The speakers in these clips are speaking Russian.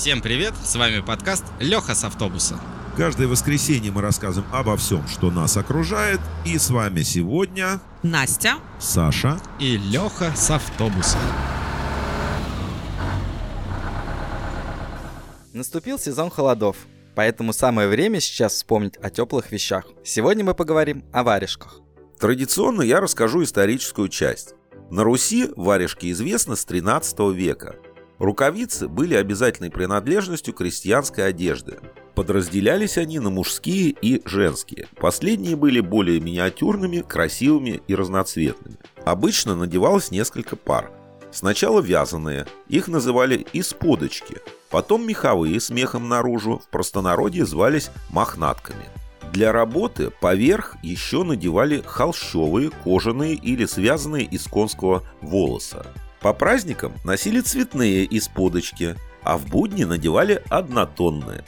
Всем привет, с вами подкаст Леха с автобуса. Каждое воскресенье мы рассказываем обо всем, что нас окружает. И с вами сегодня Настя. Саша. И Леха с автобуса. Наступил сезон холодов, поэтому самое время сейчас вспомнить о теплых вещах. Сегодня мы поговорим о варежках. Традиционно я расскажу историческую часть. На Руси варежки известны с 13 века. Рукавицы были обязательной принадлежностью крестьянской одежды. Подразделялись они на мужские и женские. Последние были более миниатюрными, красивыми и разноцветными. Обычно надевалось несколько пар. Сначала вязаные, их называли исподочки, потом меховые с мехом наружу, в простонародье звались мохнатками. Для работы поверх еще надевали холщовые, кожаные или связанные из конского волоса. По праздникам носили цветные исподочки, а в будни надевали однотонные.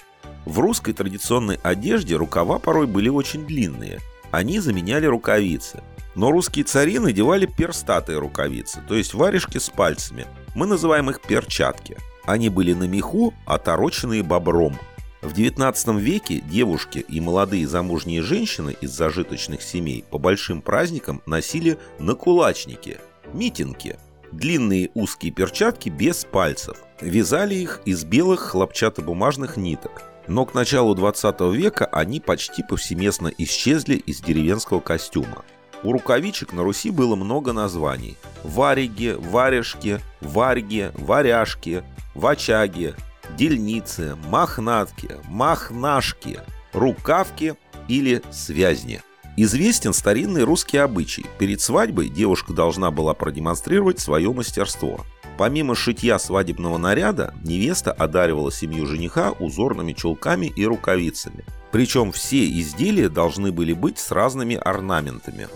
В русской традиционной одежде рукава порой были очень длинные. Они заменяли рукавицы. Но русские цари надевали перстатые рукавицы, то есть варежки с пальцами. Мы называем их перчатки. Они были на меху, отороченные бобром. В XIX веке девушки и молодые замужние женщины из зажиточных семей по большим праздникам носили накулачники – митинги – длинные узкие перчатки без пальцев. Вязали их из белых хлопчатобумажных ниток. Но к началу 20 века они почти повсеместно исчезли из деревенского костюма. У рукавичек на Руси было много названий. Вариги, варежки, варьги, варяжки, вачаги, дельницы, мохнатки, махнашки, рукавки или связни – Известен старинный русский обычай. Перед свадьбой девушка должна была продемонстрировать свое мастерство. Помимо шитья свадебного наряда, невеста одаривала семью жениха узорными чулками и рукавицами. Причем все изделия должны были быть с разными орнаментами.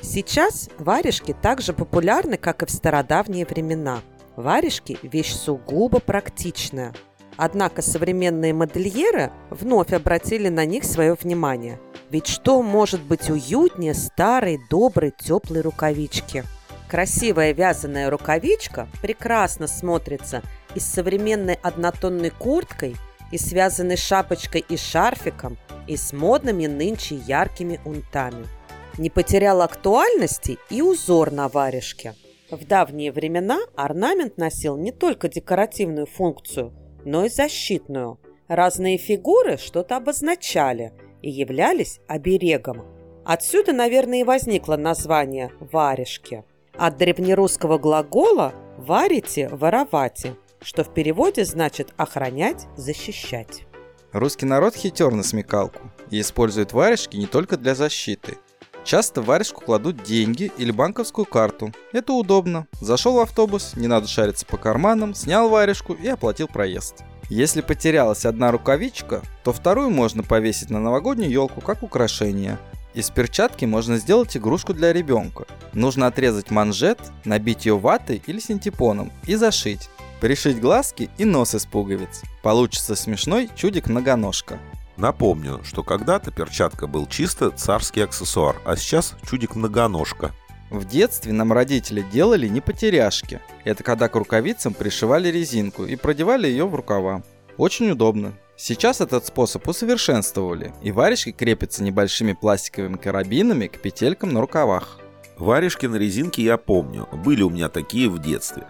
Сейчас варежки так же популярны, как и в стародавние времена. Варежки – вещь сугубо практичная. Однако современные модельеры вновь обратили на них свое внимание – ведь что может быть уютнее старой, доброй, теплой рукавички? Красивая вязаная рукавичка прекрасно смотрится и с современной однотонной курткой, и связанной шапочкой и шарфиком, и с модными нынче яркими унтами. Не потерял актуальности и узор на варежке. В давние времена орнамент носил не только декоративную функцию, но и защитную. Разные фигуры что-то обозначали – и являлись оберегом. Отсюда, наверное, и возникло название «варежки». От древнерусского глагола «варите» – «воровате», что в переводе значит «охранять», «защищать». Русский народ хитер на смекалку и использует варежки не только для защиты. Часто в варежку кладут деньги или банковскую карту. Это удобно. Зашел в автобус, не надо шариться по карманам, снял варежку и оплатил проезд. Если потерялась одна рукавичка, то вторую можно повесить на новогоднюю елку как украшение. Из перчатки можно сделать игрушку для ребенка. Нужно отрезать манжет, набить ее ватой или синтепоном и зашить. Пришить глазки и нос из пуговиц. Получится смешной чудик-многоножка. Напомню, что когда-то перчатка был чисто царский аксессуар, а сейчас чудик-многоножка. В детстве нам родители делали не потеряшки. Это когда к рукавицам пришивали резинку и продевали ее в рукава. Очень удобно. Сейчас этот способ усовершенствовали, и варежки крепятся небольшими пластиковыми карабинами к петелькам на рукавах. Варежки на резинке я помню, были у меня такие в детстве.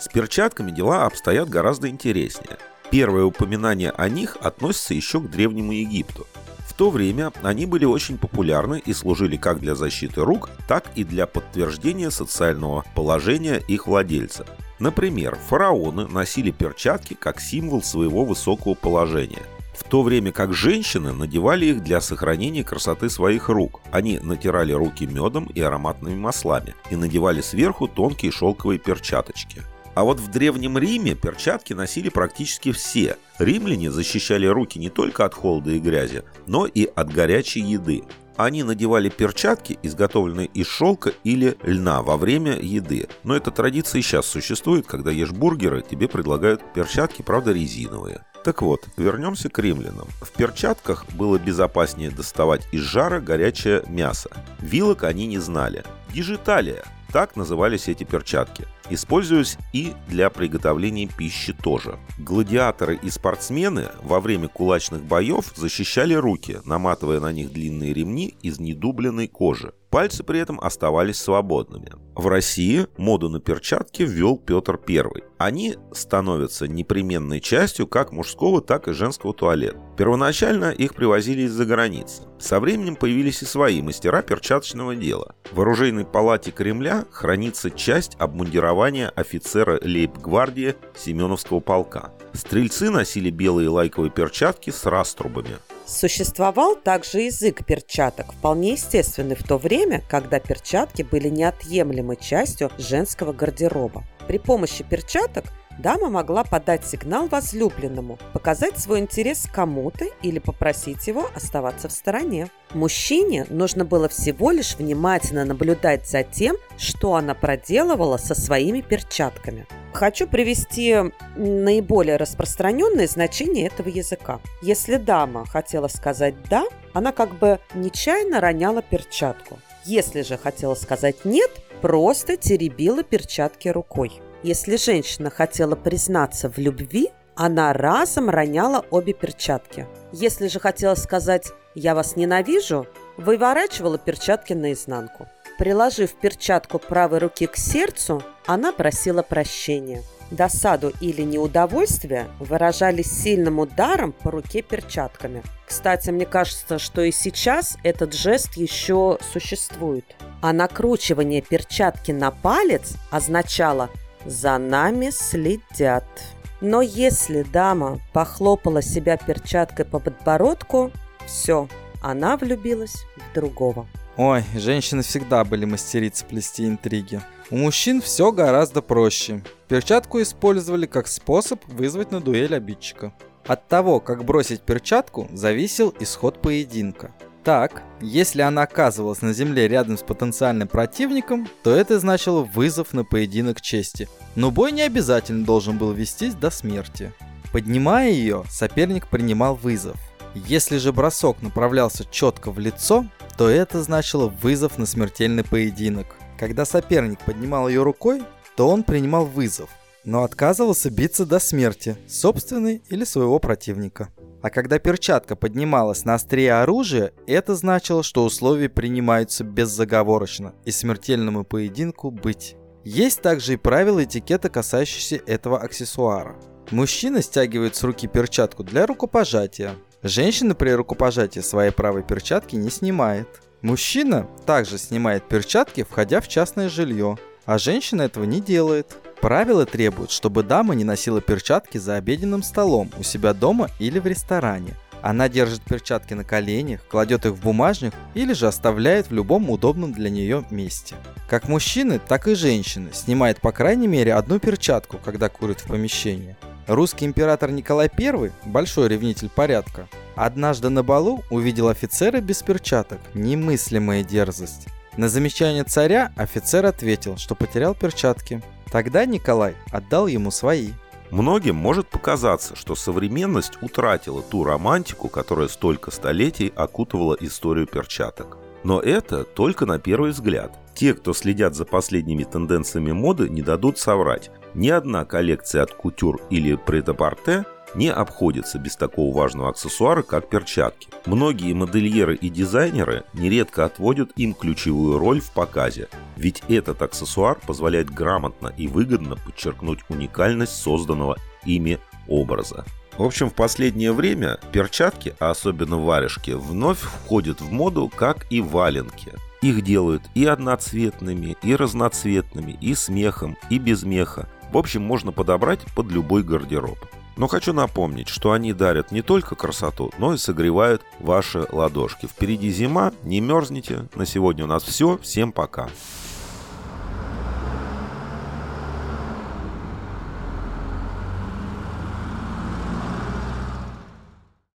С перчатками дела обстоят гораздо интереснее. Первое упоминание о них относится еще к Древнему Египту. В то время они были очень популярны и служили как для защиты рук, так и для подтверждения социального положения их владельца. Например, фараоны носили перчатки как символ своего высокого положения. В то время как женщины надевали их для сохранения красоты своих рук. Они натирали руки медом и ароматными маслами и надевали сверху тонкие шелковые перчаточки – а вот в Древнем Риме перчатки носили практически все. Римляне защищали руки не только от холода и грязи, но и от горячей еды. Они надевали перчатки, изготовленные из шелка или льна во время еды. Но эта традиция и сейчас существует, когда ешь бургеры, тебе предлагают перчатки, правда резиновые. Так вот, вернемся к римлянам. В перчатках было безопаснее доставать из жара горячее мясо. Вилок они не знали. Дижиталия Так назывались эти перчатки. Используюсь и для приготовления пищи тоже. Гладиаторы и спортсмены во время кулачных боев защищали руки, наматывая на них длинные ремни из недубленной кожи. Пальцы при этом оставались свободными. В России моду на перчатки ввел Петр I. Они становятся непременной частью как мужского, так и женского туалета. Первоначально их привозили из-за границы. Со временем появились и свои мастера перчаточного дела. В оружейной палате Кремля хранится часть обмундирования офицера лейб-гвардии Семеновского полка. Стрельцы носили белые лайковые перчатки с раструбами. Существовал также язык перчаток, вполне естественный в то время, когда перчатки были неотъемлемой частью женского гардероба. При помощи перчаток дама могла подать сигнал возлюбленному, показать свой интерес кому-то или попросить его оставаться в стороне. Мужчине нужно было всего лишь внимательно наблюдать за тем, что она проделывала со своими перчатками. Хочу привести наиболее распространенное значение этого языка. Если дама хотела сказать «да», она как бы нечаянно роняла перчатку. Если же хотела сказать «нет», просто теребила перчатки рукой. Если женщина хотела признаться в любви, она разом роняла обе перчатки. Если же хотела сказать «я вас ненавижу», выворачивала перчатки наизнанку. Приложив перчатку правой руки к сердцу, она просила прощения. Досаду или неудовольствие выражали сильным ударом по руке перчатками. Кстати, мне кажется, что и сейчас этот жест еще существует. А накручивание перчатки на палец означало «за нами следят». Но если дама похлопала себя перчаткой по подбородку, все, она влюбилась в другого. Ой, женщины всегда были мастерицы плести интриги. У мужчин все гораздо проще. Перчатку использовали как способ вызвать на дуэль обидчика. От того, как бросить перчатку, зависел исход поединка. Так, если она оказывалась на земле рядом с потенциальным противником, то это значило вызов на поединок чести. Но бой не обязательно должен был вестись до смерти. Поднимая ее, соперник принимал вызов. Если же бросок направлялся четко в лицо, то это значило вызов на смертельный поединок. Когда соперник поднимал ее рукой, то он принимал вызов, но отказывался биться до смерти, собственной или своего противника. А когда перчатка поднималась на острие оружия, это значило, что условия принимаются беззаговорочно и смертельному поединку быть. Есть также и правила этикета, касающиеся этого аксессуара. Мужчина стягивает с руки перчатку для рукопожатия. Женщина при рукопожатии своей правой перчатки не снимает. Мужчина также снимает перчатки, входя в частное жилье, а женщина этого не делает. Правила требуют, чтобы дама не носила перчатки за обеденным столом у себя дома или в ресторане. Она держит перчатки на коленях, кладет их в бумажник или же оставляет в любом удобном для нее месте. Как мужчины, так и женщины снимают по крайней мере одну перчатку, когда курят в помещении. Русский император Николай I, большой ревнитель порядка, однажды на балу увидел офицера без перчаток. Немыслимая дерзость. На замечание царя офицер ответил, что потерял перчатки. Тогда Николай отдал ему свои. Многим может показаться, что современность утратила ту романтику, которая столько столетий окутывала историю перчаток. Но это только на первый взгляд. Те, кто следят за последними тенденциями моды, не дадут соврать. Ни одна коллекция от кутюр или претапорте не обходится без такого важного аксессуара, как перчатки. Многие модельеры и дизайнеры нередко отводят им ключевую роль в показе, ведь этот аксессуар позволяет грамотно и выгодно подчеркнуть уникальность созданного ими образа. В общем, в последнее время перчатки, а особенно варежки, вновь входят в моду, как и валенки. Их делают и одноцветными, и разноцветными, и с мехом, и без меха. В общем, можно подобрать под любой гардероб. Но хочу напомнить, что они дарят не только красоту, но и согревают ваши ладошки. Впереди зима, не мерзните. На сегодня у нас все. Всем пока.